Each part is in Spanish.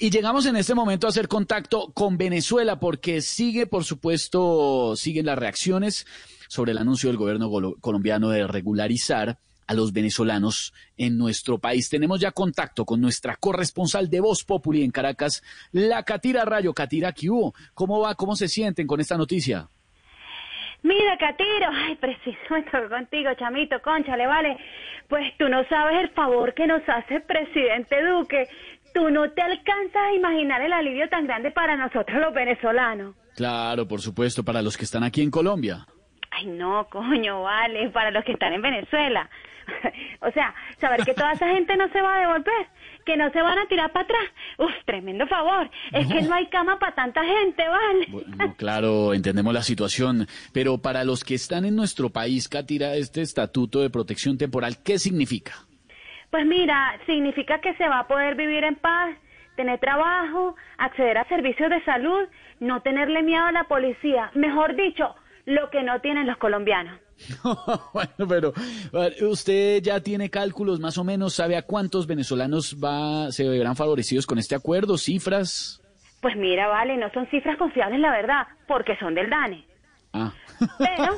Y llegamos en este momento a hacer contacto con Venezuela porque sigue, por supuesto, siguen las reacciones sobre el anuncio del gobierno colombiano de regularizar a los venezolanos en nuestro país. Tenemos ya contacto con nuestra corresponsal de Voz Populi en Caracas, la Catira Rayo. Catira, ¿qué? ¿Cómo va? ¿Cómo se sienten con esta noticia? Mira, Catiro, ay, preciso estoy contigo, chamito, concha, le vale. Pues tú no sabes el favor que nos hace el presidente Duque. Tú no te alcanzas a imaginar el alivio tan grande para nosotros los venezolanos. Claro, por supuesto, para los que están aquí en Colombia. Ay, no, coño, vale, para los que están en Venezuela. o sea, saber que toda esa gente no se va a devolver, que no se van a tirar para atrás. Uf, tremendo favor. Es que no hay cama para tanta gente, ¿vale? Bueno, claro, entendemos la situación, pero para los que están en nuestro país, Katira, este estatuto de protección temporal, ¿qué significa? Pues mira, significa que se va a poder vivir en paz, tener trabajo, acceder a servicios de salud, no tenerle miedo a la policía. Mejor dicho, lo que no tienen los colombianos. bueno, pero usted ya tiene cálculos más o menos, ¿sabe a cuántos venezolanos va, se verán favorecidos con este acuerdo? ¿Cifras? Pues mira, vale, no son cifras confiables, la verdad, porque son del DANE. Ah. Pero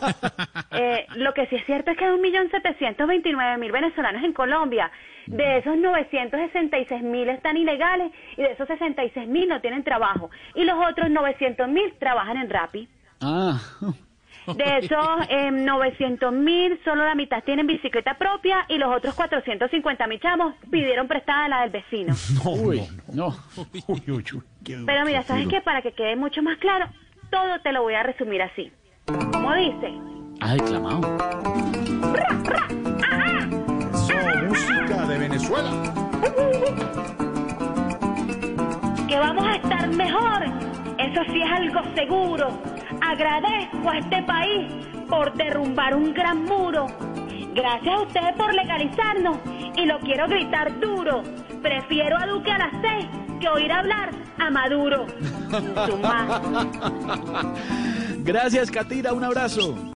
eh, lo que sí es cierto es que hay 1.729.000 venezolanos en Colombia. De esos 966.000 están ilegales y de esos 66.000 no tienen trabajo. Y los otros 900.000 trabajan en Rappi. Ah, de esos eh, 900 mil, solo la mitad tienen bicicleta propia y los otros 450 mil chamos pidieron prestada la del vecino. No, no. Pero mira, ¿sabes qué? Para que quede mucho más claro, todo te lo voy a resumir así. Como dice. Ah, declamado. música de Venezuela. Que vamos a estar mejor. Eso sí es algo seguro Agradezco a este país por derrumbar un gran muro. Gracias a ustedes por legalizarnos y lo quiero gritar duro. Prefiero a Duque a la C que oír hablar a Maduro. Gracias, Catira. Un abrazo.